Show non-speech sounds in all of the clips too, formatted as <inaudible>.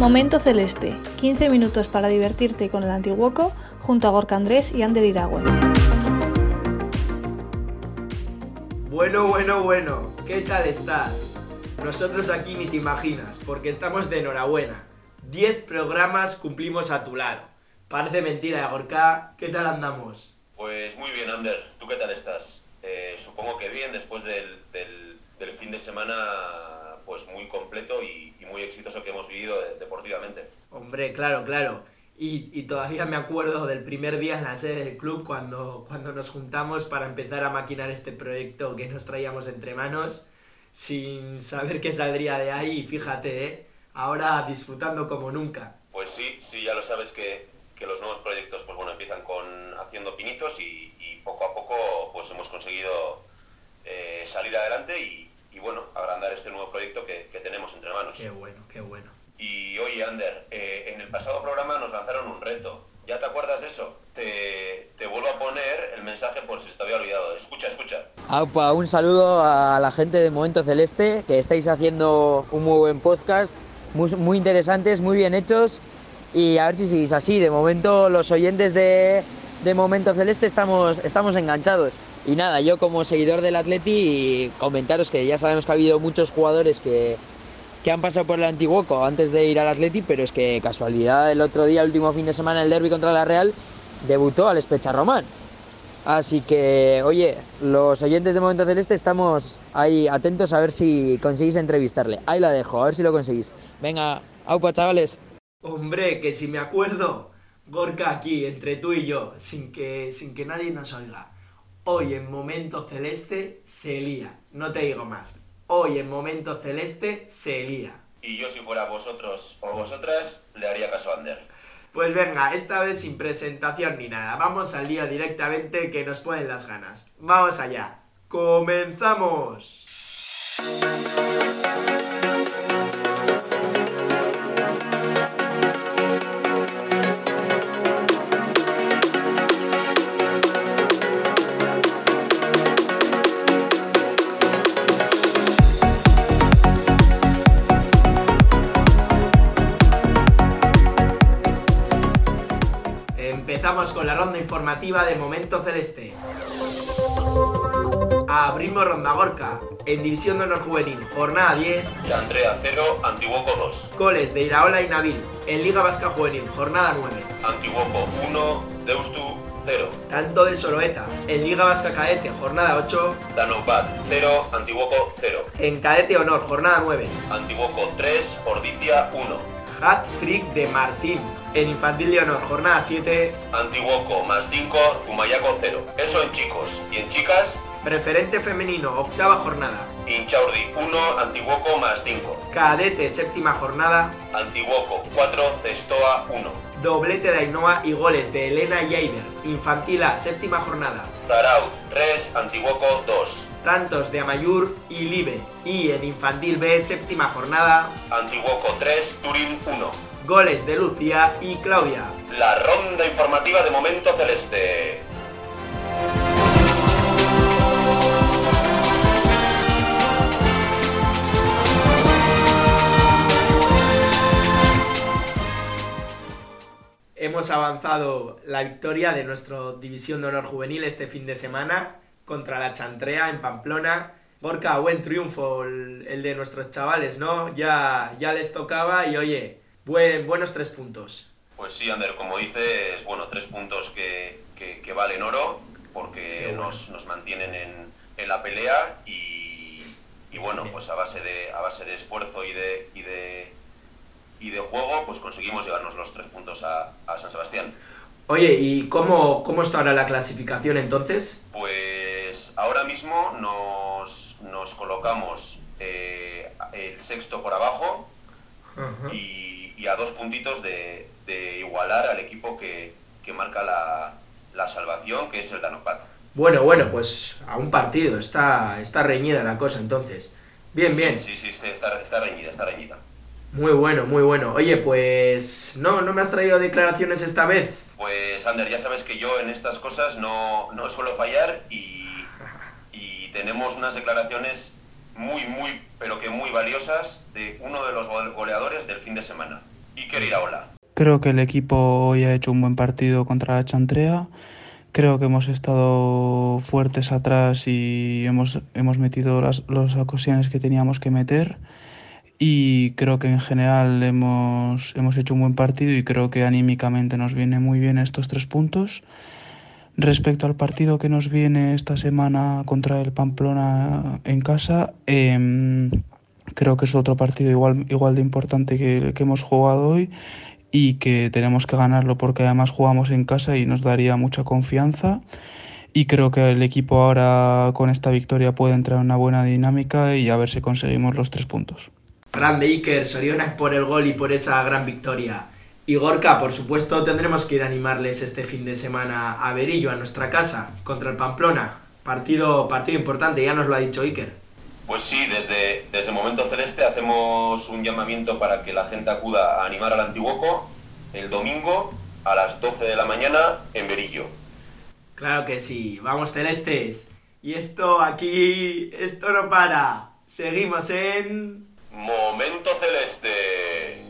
Momento Celeste, 15 minutos para divertirte con el Antiguoco junto a Gorka Andrés y Ander Iragüen. Bueno, bueno, bueno, ¿qué tal estás? Nosotros aquí ni te imaginas, porque estamos de enhorabuena. 10 programas cumplimos a tu lado. Parece mentira, Gorka, ¿qué tal andamos? Pues muy bien, Ander. ¿Tú qué tal estás? Eh, supongo que bien, después del, del, fin de semana pues muy completo y, muy exitoso que hemos vivido deportivamente. Hombre, claro, claro. Y, y, todavía me acuerdo del primer día en la sede del club cuando, cuando nos juntamos para empezar a maquinar este proyecto que nos traíamos entre manos sin saber qué saldría de ahí. Fíjate, ¿eh? ahora disfrutando como nunca. Pues sí, sí, ya lo sabes que, que los nuevos proyectos pues bueno, empiezan con haciendo pinitos y, y poco a poco pues hemos conseguido eh, salir adelante y, y, bueno, agrandar este nuevo proyecto que, que tenemos entre manos. Qué bueno, qué bueno. Y oye, Ander, eh, en el pasado programa nos lanzaron un reto. ¿Ya te acuerdas de eso? Te, te, vuelvo a poner el mensaje por si se te había olvidado. Escucha, escucha. Aupa, un saludo a la gente de Momento Celeste, que estáis haciendo un muy buen podcast, muy, muy interesantes, muy bien hechos. Y a ver si seguís así. De momento los oyentes de, de Momento Celeste estamos, estamos enganchados. Y nada, yo como seguidor del Atleti, comentaros que ya sabemos que ha habido muchos jugadores que, que han pasado por el Antiguoco antes de ir al Atleti, pero es que casualidad el otro día, el último fin de semana, el derby contra la Real, debutó al Especha Román. Así que, oye, los oyentes de Momento Celeste estamos ahí atentos a ver si conseguís entrevistarle. Ahí la dejo, a ver si lo conseguís. Venga, aupa, chavales. Hombre, que si me acuerdo, Gorka aquí, entre tú y yo, sin que, sin que nadie nos oiga. Hoy en Momento Celeste se lía, no te digo más hoy en Momento Celeste se lía. Y yo si fuera vosotros o vosotras, le haría caso a Ander. Pues venga, esta vez sin presentación ni nada. Vamos al lío directamente que nos ponen las ganas. Vamos allá. ¡Comenzamos! Con la ronda informativa de Momento Celeste. Abrimos Ronda Gorka. En División de Honor Juvenil, jornada 10. Andrea 0, Antiguoco 2. Goles de Iraola y Nabil. En Liga Vasca Juvenil, jornada 9. Antiguoco 1, Deustu 0. Tanto de Soloeta. En Liga Vasca Cadete, jornada 8. Danobat 0, Antiguoco 0. En Cadete Honor, jornada 9. Antiguoco 3, Ordicia 1 hat-trick de Martín. En Infantil de Honor, jornada 7. Antiguoco más 5, Zumayaco 0. Eso en chicos. ¿Y en chicas? Preferente femenino, octava jornada. Inchaurdi 1, Antiguoco más 5. Cadete, séptima jornada. Antiguoco 4, Cestoa 1 doblete de Ainhoa y goles de Elena y Eiber. Infantil A, séptima jornada. Zaraut 3, Antiguoco 2. Tantos de Amayur y Libe. Y en Infantil B, séptima jornada. Antiguoco 3, Turín 1. Goles de Lucía y Claudia. La ronda informativa de Momento Celeste. hemos avanzado la victoria de nuestra División de Honor Juvenil este fin de semana contra la Chantrea en Pamplona. Gorka, buen triunfo el, de nuestros chavales, ¿no? Ya, ya les tocaba y oye, buen, buenos tres puntos. Pues sí, Ander, como dices, bueno, tres puntos que, valen oro porque nos, nos, mantienen en, en la pelea y, y, bueno, pues a base de, a base de esfuerzo y de, y de y de juego, pues conseguimos llevarnos los tres puntos a, San Sebastián. Oye, ¿y cómo, cómo está ahora la clasificación entonces? Pues ahora mismo nos, nos colocamos eh, el sexto por abajo y, y a dos puntitos de, de igualar al equipo que, que marca la, la, salvación, que es el Danopat. Bueno, bueno, pues a un partido, está, está reñida la cosa entonces. Bien, bien. Sí, sí, sí, está, está reñida, está reñida. Muy bueno, muy bueno. Oye, pues no, no me has traído declaraciones esta vez. Pues Ander, ya sabes que yo en estas cosas no, no suelo fallar y, y tenemos unas declaraciones muy, muy, pero que muy valiosas de uno de los goleadores del fin de semana, Iker Iraola. Creo que el equipo hoy ha hecho un buen partido contra la Chantrea. Creo que hemos estado fuertes atrás y hemos, hemos metido las, las ocasiones que teníamos que meter y creo que en general hemos, hemos hecho un buen partido y creo que anímicamente nos viene muy bien estos tres puntos. Respecto al partido que nos viene esta semana contra el Pamplona en casa, eh, creo que es otro partido igual, igual de importante que el que hemos jugado hoy y que tenemos que ganarlo porque además jugamos en casa y nos daría mucha confianza y creo que el equipo ahora con esta victoria puede entrar en una buena dinámica y a ver si conseguimos los tres puntos. Grande Iker, Sorionak por el gol y por esa gran victoria. Y Gorka, por supuesto, tendremos que ir a animarles este fin de semana a Berillo, a nuestra casa, contra el Pamplona. Partido, partido importante, ya nos lo ha dicho Iker. Pues sí, desde, desde Momento Celeste hacemos un llamamiento para que la gente acuda a animar al Antiguoco el domingo a las 12 de la mañana en Berillo. Claro que sí, vamos celestes. Y esto aquí, esto no para. Seguimos en... Momento Celeste.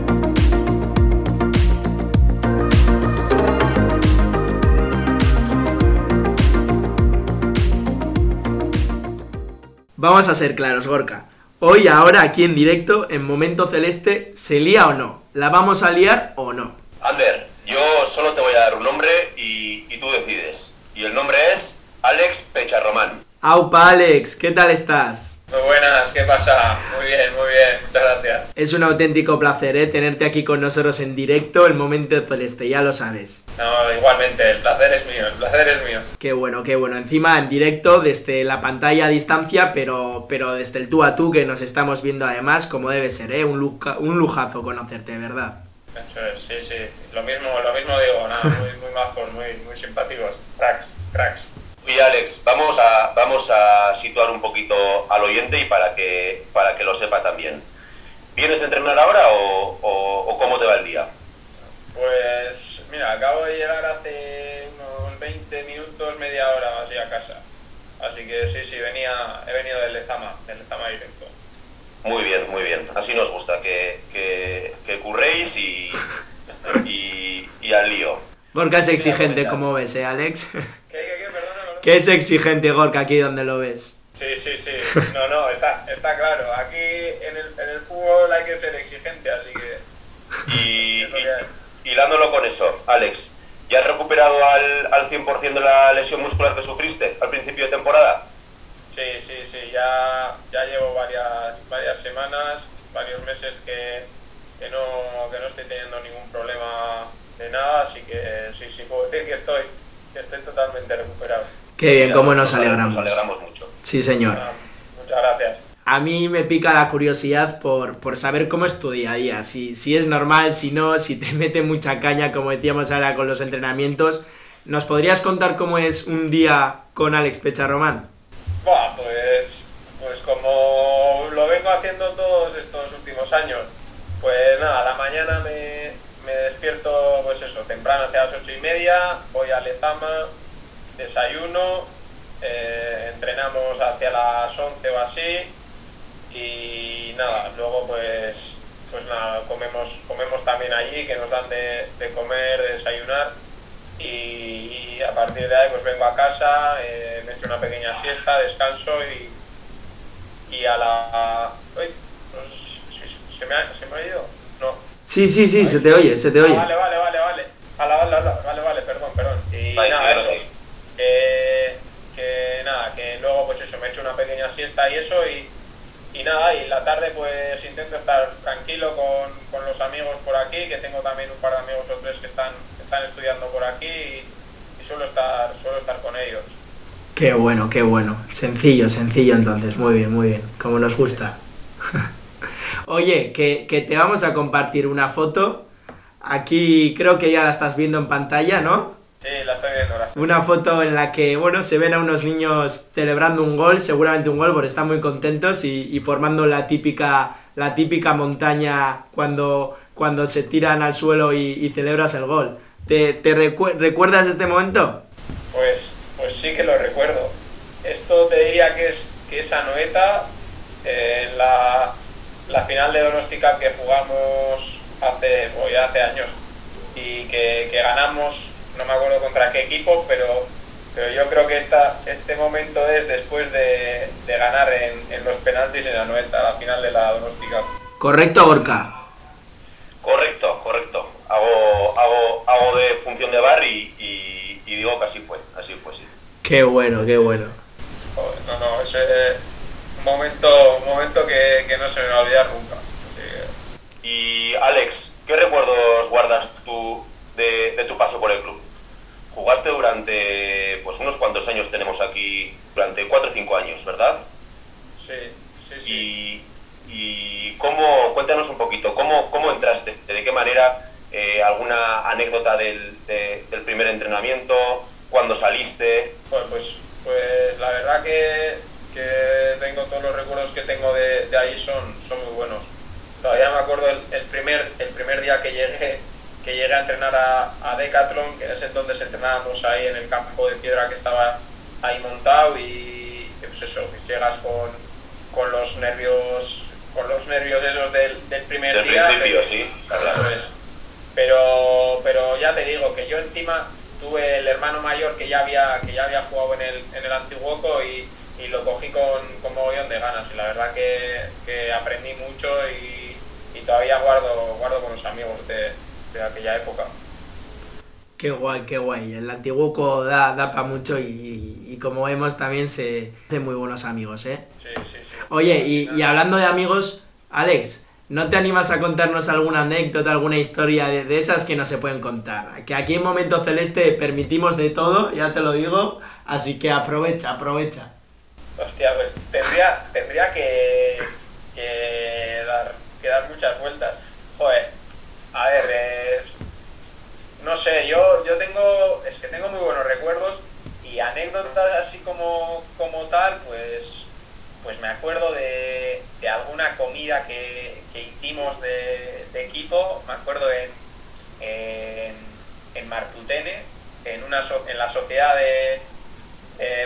Vamos a ser claros, Gorka. Hoy, ahora, aquí en directo, en Momento Celeste, ¿se lía o no? ¿La vamos a liar o no? Ander, yo solo te voy a dar un nombre y, tú decides. Y el nombre es Alex Pecharromán. Aupa Alex, ¿qué tal estás? Muy buenas, ¿qué pasa? Muy bien, muy bien, muchas gracias. Es un auténtico placer ¿eh? tenerte aquí con nosotros en directo, el momento celeste, ya lo sabes. No, igualmente, el placer es mío, el placer es mío. Qué bueno, qué bueno. Encima en directo, desde la pantalla a distancia, pero, pero desde el tú a tú que nos estamos viendo además, como debe ser, ¿eh? un, luja, un lujazo conocerte, ¿verdad? Eso es, sí, sí. Lo mismo, lo mismo digo, nada, muy, muy majos, muy, muy simpáticos. Cracks, cracks. Y Alex, vamos a, vamos a situar un poquito al oyente y para que, para que lo sepa también. ¿Vienes a entrenar ahora o, o, o cómo te va el día? Pues mira, acabo de llegar hace unos 20 minutos, media hora así a casa. Así que sí, sí, venía, he venido del Lezama, del Lezama directo. Muy bien, muy bien. Así nos gusta, que, que, que curréis y, <laughs> y, y al lío. Gorka es exigente, como ves, ¿eh, Alex? ¿Qué, que es exigente, Gorka, aquí donde lo ves. Sí, sí, sí. No, no, está, está claro. Aquí en el, en el fútbol hay que ser exigente, así que... Y, <laughs> y hilándolo con eso, Alex, ¿ya has recuperado al, al 100% de la lesión muscular que sufriste al principio de temporada? Sí, sí, sí, ya, ya llevo varias, varias semanas, varios meses que, que, no, que no estoy teniendo ningún problema de nada, así que sí, sí, puedo decir que estoy, que estoy totalmente recuperado. Qué bien, cómo nos alegramos. Nos alegramos mucho. Sí, señor. Muchas gracias. A mí me pica la curiosidad por, por saber cómo es tu día a día, si, si es normal, si no, si te <laughs> mete mucha caña, como decíamos ahora con los entrenamientos. ¿Nos podrías contar cómo es un día con Alex Pecharromán? Buah, pues, pues como lo vengo haciendo todos estos últimos años, pues nada, a la mañana me, me despierto, pues eso, temprano hacia las ocho y media, voy a Lezama, desayuno, eh, entrenamos hacia las 11 o así, y nada, luego pues, pues nada, comemos, comemos también allí, que nos dan de, de comer, de desayunar, y, y a partir de ahí pues vengo a casa, eh, me echo una pequeña siesta, descanso y, y a la... Uy, no sé si- si- ¿se, me ha, ¿Se me ha ido? No. Sí, sí, sí, se te oye, se te oye. Ah, vale, vale. Vale, vale, vale, vale, vale, perdón, perdón. Y Vale, sí, nada, ahora eso. sí. Que, que nada, que luego pues eso, me he hecho una pequeña siesta y eso y, y nada, y la tarde pues intento estar tranquilo con, con los amigos por aquí, que tengo también un par de amigos o tres que están, que están estudiando por aquí y, y suelo estar, suelo estar con ellos. Qué bueno, qué bueno. Sencillo, sencillo entonces. Muy bien, muy bien. Como nos gusta. <laughs> Oye, que, que te vamos a compartir una foto. Aquí creo que ya la estás viendo en pantalla, ¿no? Sí, la estoy viendo, Una foto en la que, bueno, se ven a unos niños celebrando un gol, seguramente un gol, porque están muy contentos y, formando la típica, la típica montaña cuando, cuando se tiran al suelo y, celebras el gol. ¿Te, te recu- recuerdas este momento? Pues, pues sí que lo recuerdo. Esto te diría que es, que es eh, la, la final de Donosti Cup que jugamos hace, hace años y que ganamos, no me acuerdo contra qué equipo, pero, pero yo creo que esta, este momento es después de, de ganar en, en los penaltis en Anoeta, la final de la Donosti. ¿Correcto, Gorka? Correcto, correcto. Hago, hago, hago de función de bar y, y- y digo que así fue, así fue, sí. Qué bueno, qué bueno. Joder, no, no, ese un momento, un momento que, que no se me va a olvidar nunca. Y Alex, ¿qué recuerdos guardas tú de, de tu paso por el club? Jugaste durante, pues unos cuantos años tenemos aquí, durante 4 o 5 años, ¿verdad? Sí, sí, sí. Y, y cómo, cuéntanos un poquito, ¿cómo, cómo entraste? ¿De qué manera? Eh, ¿Alguna anécdota del, de- del primer entrenamiento? ¿Cuándo saliste? Bueno, pues, pues la verdad que, que tengo todos los recuerdos que tengo de, de ahí son, son muy buenos. Todavía me acuerdo el, el primer, el primer día que llegué, que llegué a entrenar a, a Decathlon, que es entonces entrenábamos ahí en el campo de piedra que estaba ahí montado y pues eso, que llegas con, con los nervios con los nervios esos del, del primer Del día. principio, pero- sí, claro. es. Pero, pero ya te digo que yo encima tuve el hermano mayor que ya había, que ya había jugado en el, en el Antiguoco y, y lo cogí con, con mogollón de ganas y la verdad que, que aprendí mucho y, y todavía guardo, guardo con los amigos de, de aquella época. Qué guay, qué guay. El antiguo da, da para mucho y, y como vemos también se hacen muy buenos amigos, ¿eh? Sí, sí, sí. Oye, y, y hablando de amigos, Alex, ¿no te animas a contarnos alguna anécdota, alguna historia de, de esas que no se pueden contar? Que aquí en Momento Celeste permitimos de todo, ya te lo digo, así que aprovecha, aprovecha. Hostia, pues tendría, tendría que, dar, que dar muchas vueltas. Joder, a ver, eh, no sé, yo, yo tengo, es que tengo muy buenos recuerdos y anécdotas así como, como tal, pues, pues me acuerdo de, de alguna comida que, que hicimos de, de equipo, me acuerdo en, en, en Martutene, en, una, so- en la sociedad de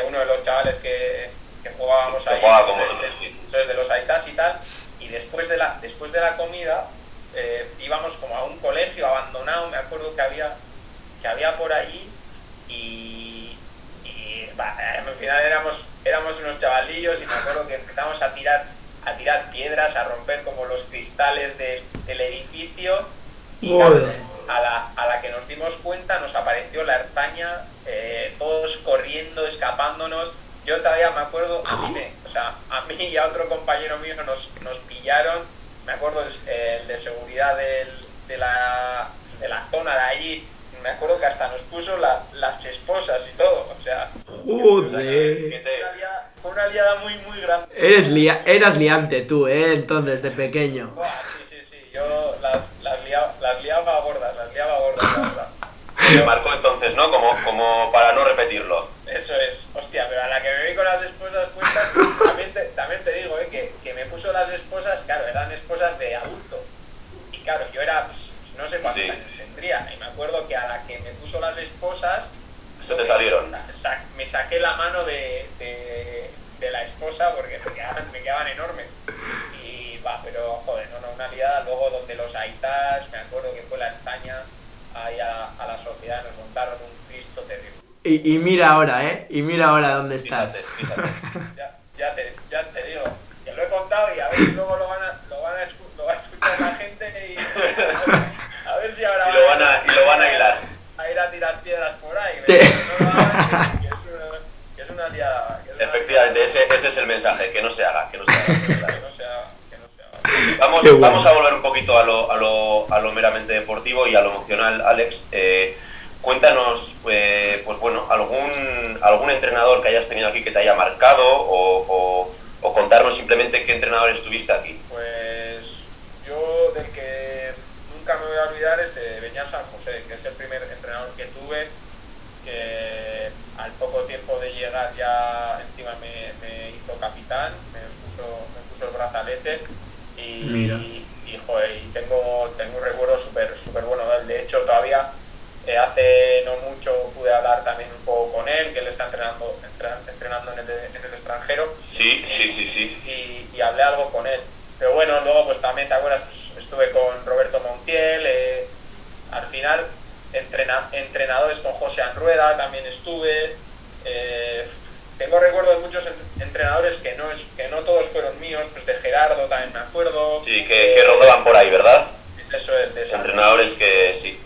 uno de los chavales que, que jugábamos Que ahí, jugaba con de- vosotros, sí. de los Aitas y tal, y después de la, después de la comida eh, íbamos como a un colegio abandonado, me acuerdo que había, que había por allí y, y bah, al final éramos, éramos unos chavalillos y me acuerdo que empezamos a tirar, a tirar piedras, a romper como los cristales del- del edificio y claro, a la, a la que nos dimos cuenta nos apareció la herzaña, eh, todos corriendo, escapándonos. Yo todavía me acuerdo, a mí, me- o sea, a mí y a otro compañero mío nos, nos pillaron, me acuerdo el, el de seguridad del- de, la, de la zona de allí, me acuerdo que hasta nos puso la- las esposas y todo, o sea, Joder. Que fue te- una liada, fue una liada muy, muy grande. Eres lia- eras liante tú, ¿eh? Entonces, de pequeño. Buah, sí, sí, sí, yo las, las, liaba, las liaba gordas, las liaba gordas, la verdad. <laughs> te marcó entonces, ¿no? Como, como para no repetirlo. Eso es, hostia, pero a la que me vi con las esposas puestas, también te, también te digo, eh, que, que me puso las esposas, claro, eran esposas de adulto. Y claro, yo era, pues, no sé cuántos Sí. años tendría, y me acuerdo que a la que me puso las esposas, Se te salieron. sa- me saqué la mano de, de, de la esposa porque me quedaban, me quedaban enormes. Y va, pero joder, no, no, una liada, luego donde los aitas, me acuerdo que fue la España, ahí a, a la sociedad, nos montaron un Cristo terrible. Y, y mira ahora, ¿eh? Y mira ahora dónde estás. Fíjate, fíjate. <laughs> Ya, ya, te, ya te digo, que lo he contado y a ver si luego lo van a, lo van a, escu- lo va a escuchar la gente y Sí. Efectivamente, ese, ese, es el mensaje, que no se haga, que no se haga. Vamos, vamos a volver un poquito a lo, a, lo, a lo meramente deportivo y a lo emocional, Alex. Eh, cuéntanos, eh, pues bueno, algún, algún entrenador que hayas tenido aquí que te haya marcado o, o, contarnos simplemente qué entrenador estuviste aquí. Pues yo del que nunca me voy a olvidar es San José, que es el primer entrenador que tuve, que al poco tiempo de llegar ya encima me, me hizo capitán, me puso, me puso el brazalete y, y, joder, y tengo, tengo un recuerdo súper super bueno de hecho todavía eh, hace no mucho pude hablar también un poco con él, que él está entrenando, entrenando en el, en el extranjero. Sí, sí, sí, sí. Y, y, hablé algo con él. Pero bueno, luego pues también, ¿te acuerdas? Pues, estuve con Roberto Montiel, eh, al final entrena, entrenadores con José Anrueda también estuve. Eh, tengo recuerdo de muchos entrenadores que no, es, que no todos fueron míos, pues de Gerardo también me acuerdo. Sí, que, que rodaban por ahí, ¿verdad? Eso es, de Entrenadores que sí.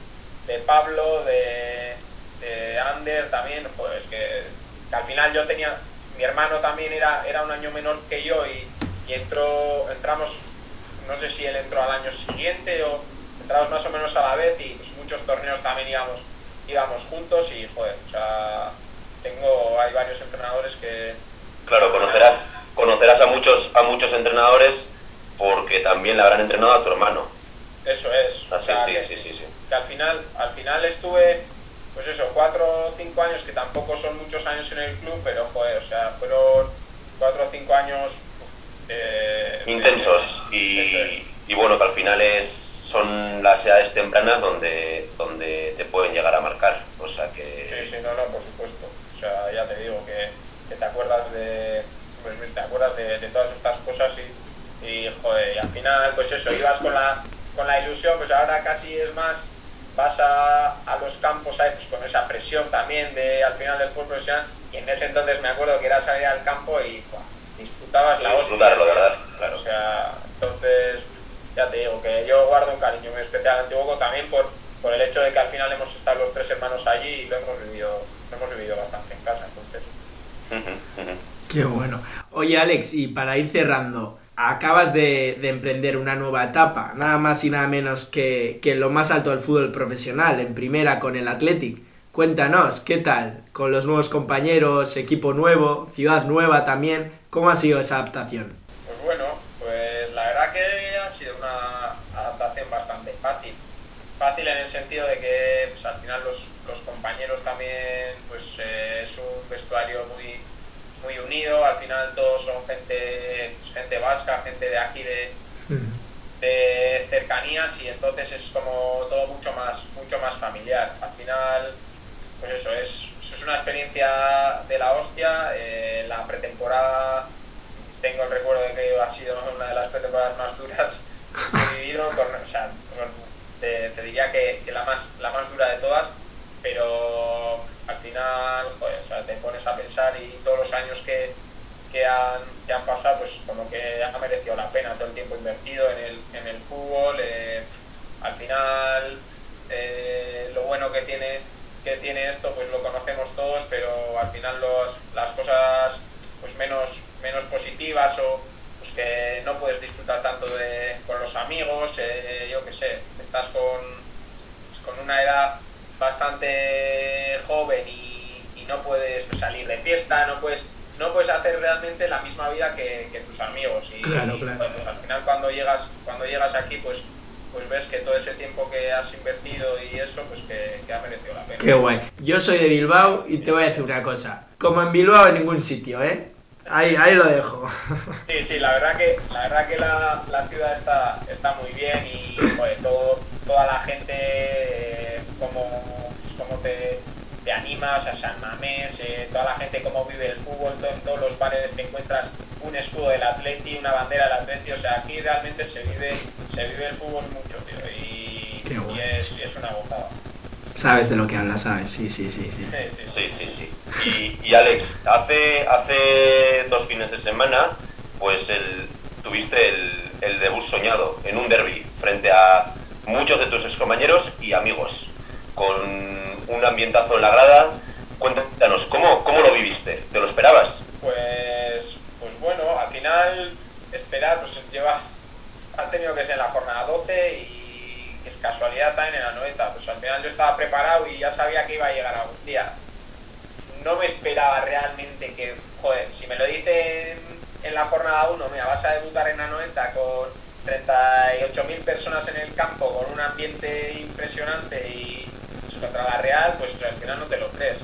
De Pablo, de, de Ander también, pues que, al final yo tenía, mi hermano también era, era un año menor que yo y, y entró, entramos, no sé si él entró al año siguiente o entramos más o menos a la vez y pues muchos torneos también íbamos, íbamos juntos y joder, o sea tengo, hay varios entrenadores que... Claro, conocerás, conocerás a muchos, a muchos entrenadores porque también le habrán entrenado a tu hermano. Eso es. Así, sí, sí, sí, sí. Que al final, al final estuve, pues eso, cuatro o cinco años, que tampoco son muchos años en el club, pero joder, o sea, fueron cuatro o cinco años... Intensos y, y bueno, que al final es, son las edades tempranas donde, donde te pueden llegar a marcar. O sea que... Sí, sí, no, no, por supuesto. O sea, ya te digo que, te acuerdas de pues, te acuerdas de, todas estas cosas y, y, joder, y al final, pues eso, ibas con la, con la ilusión, pues ahora casi es más, vas a, a los campos ahí, pues con esa presión también de al final del fútbol profesional, y en ese entonces me acuerdo que era salir al campo y disfrutabas la hostia. Disfrutarlo, ¿verdad? Claro. O sea, entonces, ya te digo que yo guardo un cariño muy especial Antiguo también por, por el hecho de que al final hemos estado los tres hermanos allí y lo hemos vivido hemos vivido bastante en casa, entonces. <laughs> Qué bueno. Oye, Alex, y para ir cerrando, acabas de, emprender una nueva etapa, nada más y nada menos que, que lo más alto del fútbol profesional, en primera con el Athletic. Cuéntanos, ¿qué tal? Con los nuevos compañeros, equipo nuevo, ciudad nueva también, ¿cómo ha sido esa adaptación? Pues bueno, pues la verdad que ha sido una adaptación bastante fácil. Fácil en el sentido de que pues, al final los, los compañeros también, pues eh, es un vestuario muy, muy unido, al final todos son gente, pues, gente vasca, gente de aquí de, de cercanías y entonces es como todo mucho más, mucho más familiar. Al final, pues eso, es, es una experiencia de la hostia, eh, la pretemporada, tengo el recuerdo de que ha sido una de las pretemporadas más duras que he vivido, o sea, te, diría que, que la, más, la más dura de todas pero al final, joder, o sea, te pones a pensar y todos los años que, que, han, que han pasado, pues como que ha merecido la pena todo el tiempo invertido en el, en el fútbol. Eh, al final, eh, lo bueno que tiene, que tiene esto, pues lo conocemos todos, pero al final los, las cosas pues menos, menos positivas o pues que no puedes disfrutar tanto de, con los amigos, eh, yo qué sé, estás con, pues con una edad bastante joven y, no puedes pues, salir de fiesta, no puedes no puedes hacer realmente la misma vida que, tus amigos y, claro, claro. pues al final cuando llegas cuando llegas aquí pues pues ves que todo ese tiempo que has invertido y eso, pues que, que, ha merecido la pena. Qué guay. Yo soy de Bilbao y te voy a decir una cosa. Como en Bilbao en ningún sitio, ¿eh? Ahí, ahí lo dejo. Sí, sí, la verdad que la, verdad que la, la ciudad está, está muy bien y joder, todo, toda la gente eh, como cómo te, te animas a San Mamés, eh, toda la gente cómo vive el fútbol, en todos los bares te encuentras un escudo del Atleti, una bandera del Atleti, o sea, aquí realmente se vive, se vive el fútbol mucho, tío, y, y es, es, una gozada. Sabes de lo que hablas, sabes, sí, sí, sí. Sí, sí, sí. sí, Y, y, Alex, hace, hace dos fines de semana, pues el, tuviste el, el debut soñado en un derby frente a muchos de tus excompañeros y amigos, con un ambientazo en la grada, cuéntanos, ¿cómo, ¿cómo lo viviste? ¿Te lo esperabas? Pues, pues bueno, al final esperar, pues llevas, ha tenido que ser en la jornada 12 y es casualidad también en la 90, pues al final yo estaba preparado y ya sabía que iba a llegar algún día. No me esperaba realmente que, joder, si me lo dicen en la jornada 1, mira, vas a debutar en la 90 con 38.000 personas en el campo, con un ambiente impresionante y pues, contra la Real, pues al final no te lo crees.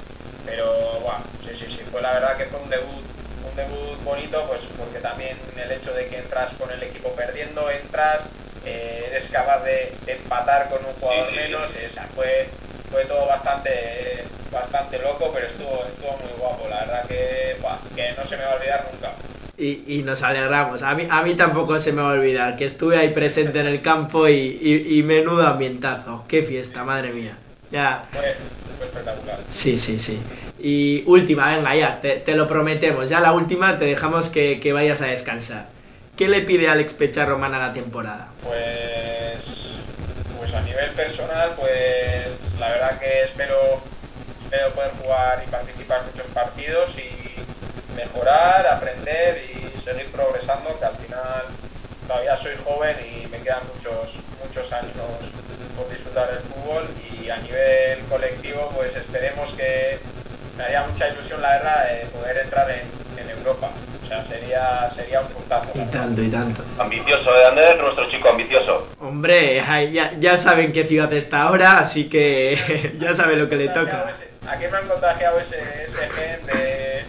Pero, bueno, sí, sí, sí, fue la verdad que fue un debut un debut bonito, pues porque también el hecho de que entras con el equipo perdiendo, entras, eh, eres capaz de, empatar con un jugador menos, fue, fue todo bastante bastante loco, pero estuvo, estuvo muy guapo, la verdad que, que no se me va a olvidar nunca. Y, y, nos alegramos. A mí, a mí tampoco se me va a olvidar que estuve ahí presente en el campo y, y, menudo ambientazo. Qué fiesta, madre mía. Ya. Fue, fue espectacular. Sí, sí, sí. Y última, venga, ya, te, te, lo prometemos. Ya la última te dejamos que, que, vayas a descansar. ¿Qué le pide Alex Pecharroman a la temporada? Pues, pues a nivel personal, pues la verdad que espero, espero poder jugar y participar en muchos partidos y mejorar, aprender y seguir progresando, que al final todavía soy joven y me quedan muchos, muchos años por disfrutar del fútbol y a nivel colectivo pues esperemos que me haría mucha ilusión, la verdad, de poder entrar en, en Europa. O sea, sería, sería un puntazo. Y tanto, y tanto. Ambicioso, ¿de dónde es nuestro chico ambicioso? Hombre, ya, ya saben qué ciudad está ahora, así que <laughs> ya sabe lo que le toca. Aquí me han contagiado ese, ese gen de,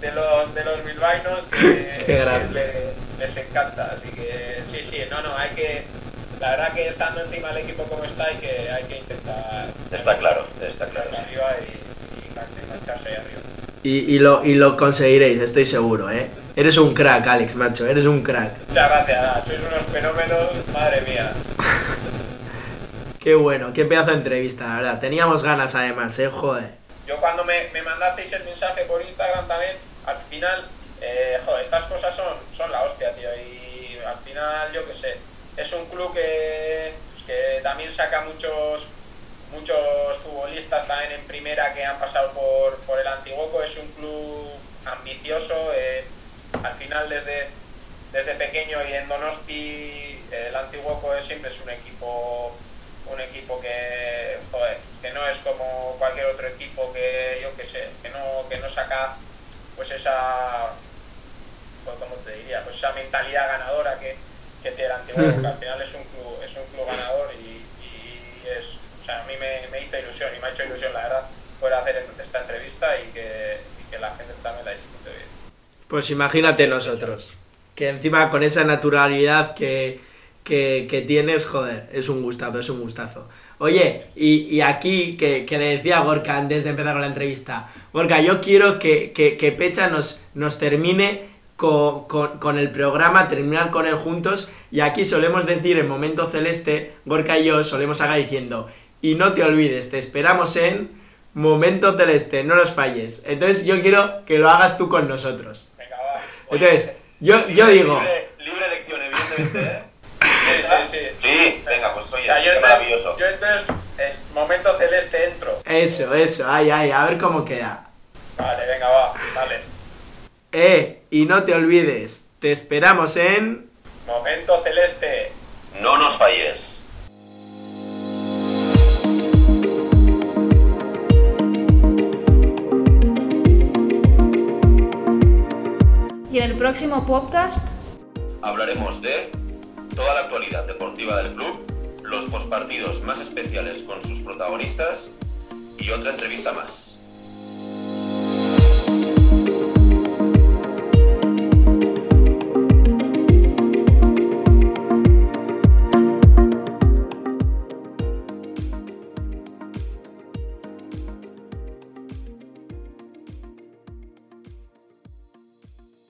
de, los, de los bilbainos que, <laughs> les, les, encanta. Así que sí, sí, no, no, hay que... La verdad que estando encima del equipo como está hay que, hay que intentar... Está claro, está claro. Sí. Y, y, y, lo, y lo conseguiréis, estoy seguro, ¿eh? Eres un crack, Alex, macho, eres un crack. Muchas gracias, sois unos fenómenos, madre mía. <laughs> qué bueno, qué pedazo de entrevista, la verdad. Teníamos ganas además, ¿eh? Joder. Yo cuando me, me mandasteis el mensaje por Instagram también, al final, eh, joder, estas cosas son, son la hostia, tío. Y al final, yo qué sé, es un club que, pues, que también saca muchos muchos futbolistas también en primera que han pasado por, por el Antiguoco. Es un club ambicioso. Eh, al final, desde, desde pequeño y en Donosti, el Antiguoco es, siempre es un equipo un equipo que, joder, que no es como cualquier otro equipo que yo que sé, que no, que no saca pues esa pues, ¿cómo te diría? Pues esa mentalidad ganadora que, que tiene el Antiguoco, <laughs> que al final es un club, es un club ganador y, y es sea, a mí me, me, hizo ilusión y me ha hecho ilusión, la verdad, poder hacer esta entrevista y que, y que la gente también la disfrute bien. Pues imagínate nosotros, que encima con esa naturalidad que, que, que, tienes, joder, es un gustazo, es un gustazo. Oye, y, y aquí que, que, le decía a Gorka antes de empezar con la entrevista, Gorka, yo quiero que, que Pecha nos, nos termine con, con, con, el programa, terminar con él juntos, y aquí solemos decir en Momento Celeste, Gorka y yo solemos haga diciendo, y no te olvides, te esperamos en Momento Celeste, no nos falles. Entonces yo quiero que lo hagas tú con nosotros. Venga, va. Entonces, yo, yo digo... Libre, libre elección, evidentemente, ¿eh? Sí, sí, sí. Sí, venga, pues oye, o sea, yo, entonces, maravilloso. yo entonces, en Momento Celeste entro. Eso, eso, ay, ay, a ver cómo queda. Vale, venga, va, dale. Eh, y no te olvides, te esperamos en... Momento Celeste. No nos falles. En el próximo podcast hablaremos de toda la actualidad deportiva del club, los postpartidos más especiales con sus protagonistas y otra entrevista más.